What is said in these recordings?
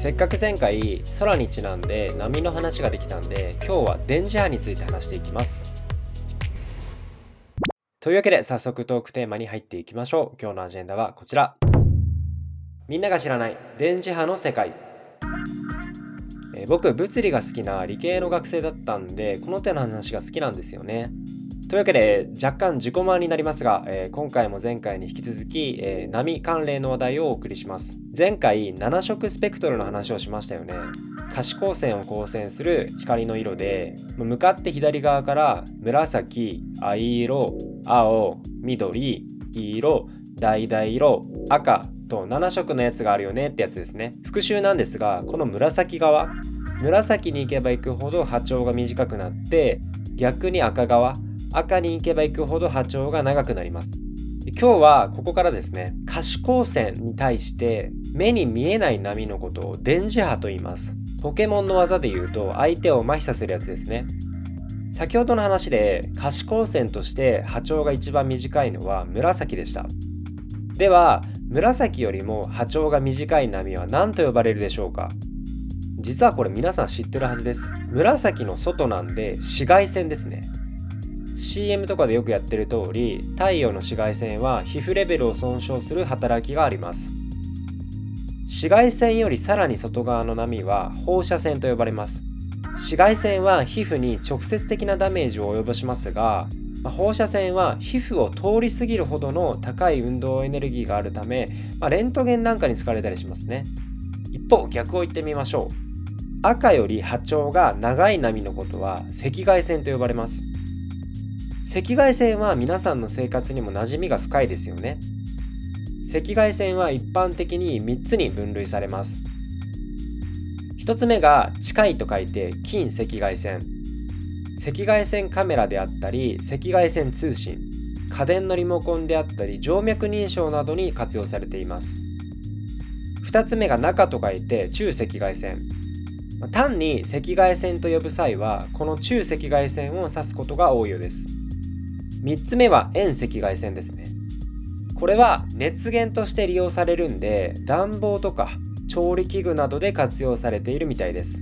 せっかく前回空にちなんで波の話ができたんで今日は電磁波について話していきます。というわけで早速トークテーマに入っていきましょう。今日のアジェンダはこちら。みんなが知らない電磁波の世界。え僕物理が好きな理系の学生だったんでこの手の話が好きなんですよね。というわけで若干自己満になりますが、えー、今回も前回に引き続き、えー、波関連の話題をお送りします。前回7色スペクトルの話をしましたよね。可視光線を光線する光の色で向かって左側から紫藍色青緑黄色橙色赤と7色のやつがあるよねってやつですね。復習なんですがこの紫側。紫に行けば行くほど波長が短くなって逆に赤側。赤に行けば行くほど波長が長くなります。今日はここからですね可視光線に対して目に見えない波のことを電磁波と言います。ポケモンの技で言うと相手を麻痺させるやつですね。先ほどの話で可視光線として波長が一番短いのは紫でした。では紫よりも波長が短い波は何と呼ばれるでしょうか？実はこれ皆さん知ってるはずです。紫の外なんで紫外線ですね。CM とかでよくやってる通り太陽の紫外線は皮膚レベルを損傷する働きがあります。紫外線よりさらに外側の波は放射線と呼ばれます。紫外線は皮膚に直接的なダメージを及ぼしますが放射線は皮膚を通り過ぎるほどの高い運動エネルギーがあるため、まあ、レントゲンなんかに使われたりしますね。一方逆を言ってみましょう。赤より波長が長い波のことは赤外線と呼ばれます。赤外線は皆さんの生活にも馴染みが深いですよね。赤外線は一般的に3つに分類されます。1つ目が近いと書いて近赤外線。赤外線カメラであったり赤外線通信。家電のリモコンであったり静脈認証などに活用されています。2つ目が中と書いて中赤外線。単に赤外線と呼ぶ際はこの中赤外線を指すことが多いようです。3つ目は遠赤外線ですね。これは熱源として利用されるんで暖房とか調理器具などで活用されているみたいです。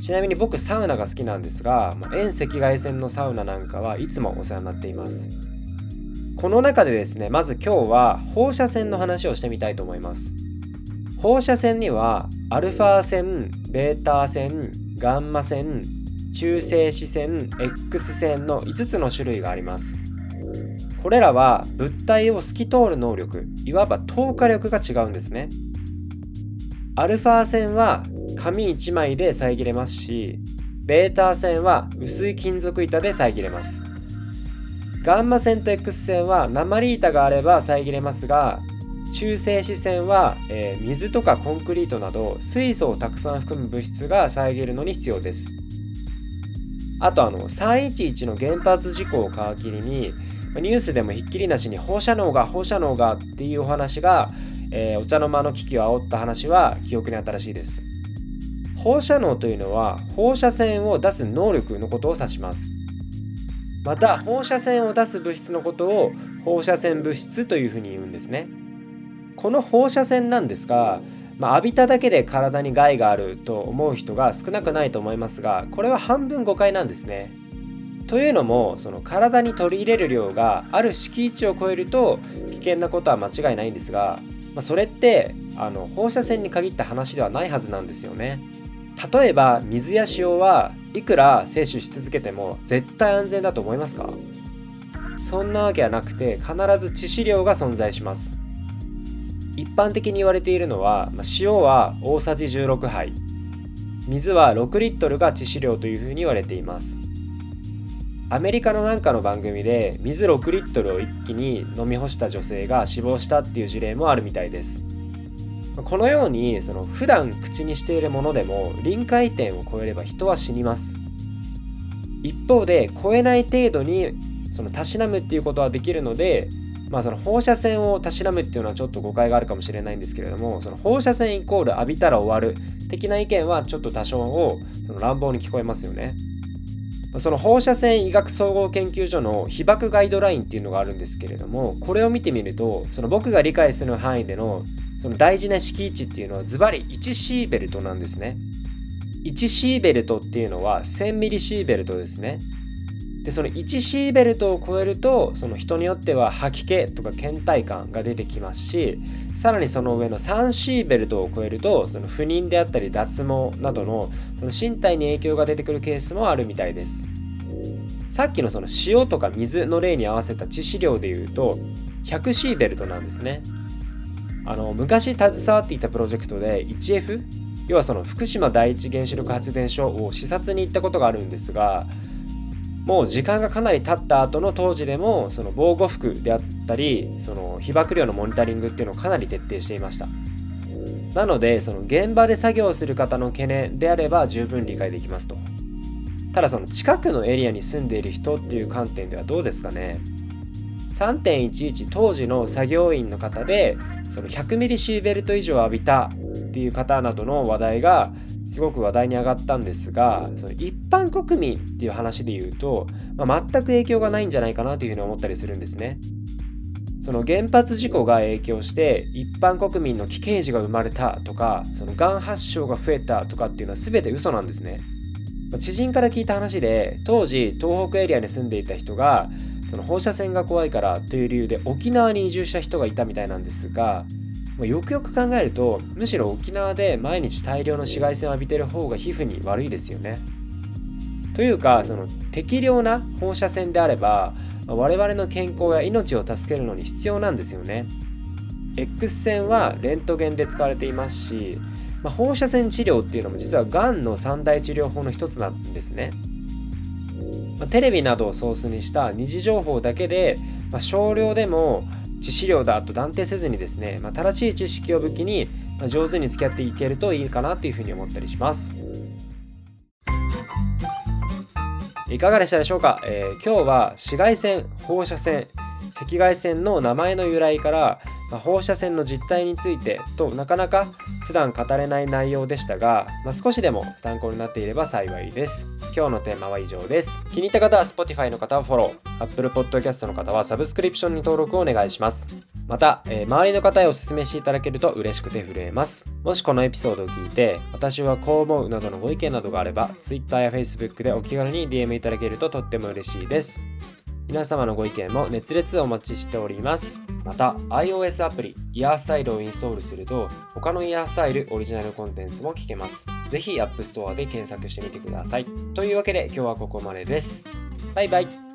ちなみに僕サウナが好きなんですが遠赤外線のサウナなんかはいつもお世話になっています。この中でですねまず今日は放射線の話をしてみたいと思います。放射線にはアルファ線ベータ線ガンマ線中性子線 X 線の5つの種類があります。これらは物体を透き通る能力いわば透過力が違うんですね。アルファ線は紙1枚で遮れますしベータ線は薄い金属板で遮れます。ガンマ線と X 線は鉛板があれば遮れますが中性子線は、えー、水とかコンクリートなど水素をたくさん含む物質が遮るのに必要です。あとあの311の原発事故を皮切りにニュースでもひっきりなしに放射能が放射能がっていうお話が、えー、お茶の間の危機を煽った話は記憶に新しいです。放射能というのは放射線を出す能力のことを指します。また放射線を出す物質のことを放射線物質というふうに言うんですね。この放射線なんですがまあ、浴びただけで体に害があると思う人が少なくないと思いますがこれは半分誤解なんですね。というのもその体に取り入れる量がある敷地を超えると危険なことは間違いないんですが、まあ、それってあの放射線に限った話ではないはずなんですよね。例えば水や塩はいくら摂取し続けても絶対安全だと思いますか？そんなわけはなくて必ず致死量が存在します。一般的に言われているのは、ま、塩は大さじ16杯。水は6リットルが致死量というふうに言われています。アメリカのなんかの番組で水6リットルを一気に飲み干した女性が死亡したっていう事例もあるみたいです。このようにその普段口にしているものでも臨界点を超えれば人は死にます。一方で超えない程度にそのたしなむっていうことはできるのでまあその放射線をたしなむっていうのはちょっと誤解があるかもしれないんですけれどもその放射線イコール浴びたら終わる的な意見はちょっと多少をその乱暴に聞こえますよね。その放射線医学総合研究所の被爆ガイドラインっていうのがあるんですけれどもこれを見てみるとその僕が理解する範囲でのその大事な敷地っていうのはズバリ1シーベルトなんですね。1シーベルトっていうのは1000ミリシーベルトですね。でその1シーベルトを超えるとその人によっては吐き気とか倦怠感が出てきますしさらにその上の3シーベルトを超えるとその不妊であったり脱毛などのその身体に影響が出てくるケースもあるみたいです。さっきのその塩とか水の例に合わせた致死量でいうと100シーベルトなんですね。あの昔携わっていたプロジェクトで 1F 要はその福島第一原子力発電所を視察に行ったことがあるんですがもう時間がかなり経った後の当時でもその防護服であったりその被曝量のモニタリングっていうのをかなり徹底していました。なのでその現場で作業する方の懸念であれば十分理解できますと。ただその近くのエリアに住んでいる人っていう観点ではどうですかね。3.11当時の作業員の方でその100ミリシーベルト以上浴びたっていう方などの話題がすごく話題に上がったんですがその一般国民っていう話で言うと、まあ、全く影響がないんじゃないかなというふうに思ったりするんですね。その原発事故が影響して一般国民の奇形児が生まれたとかそのがん発症が増えたとかっていうのは全て嘘なんですね。知人から聞いた話で当時東北エリアに住んでいた人がその放射線が怖いからという理由で沖縄に移住した人がいたみたいなんですがよくよく考えるとむしろ沖縄で毎日大量の紫外線を浴びてる方が皮膚に悪いですよね。というかその適量な放射線であれば我々の健康や命を助けるのに必要なんですよね。X 線はレントゲンで使われていますし、まあ、放射線治療っていうのも実はがんの三大治療法の一つなんですね。まあ、テレビなどをソースにした二次情報だけで、まあ、少量でも致死量だと断定せずにですね、まあ、正しい知識を武器に、ま上手に付き合っていけるといいかなというふうに思ったりします。いかがでしたでしょうか、えー、今日は紫外線放射線赤外線の名前の由来から、まあ、放射線の実態についてとなかなか普段語れない内容でしたが、まあ、少しでも参考になっていれば幸いです。今日のテーマは以上です。気に入った方は Spotify の方はフォロー、Apple Podcast の方はサブスクリプションに登録をお願いします。また、えー、周りの方へお勧めしていただけると嬉しくて震えます。もしこのエピソードを聞いて、私はこう思うなどのご意見などがあれば、Twitter や Facebook でお気軽に DM いただけるととっても嬉しいです。皆様のご意見も熱烈お待ちしております。また、iOS アプリ、イヤースタイルをインストールすると、他のイヤースタイルオリジナルコンテンツも聞けます。ぜひ App Store で検索してみてください。というわけで今日はここまでです。バイバイ。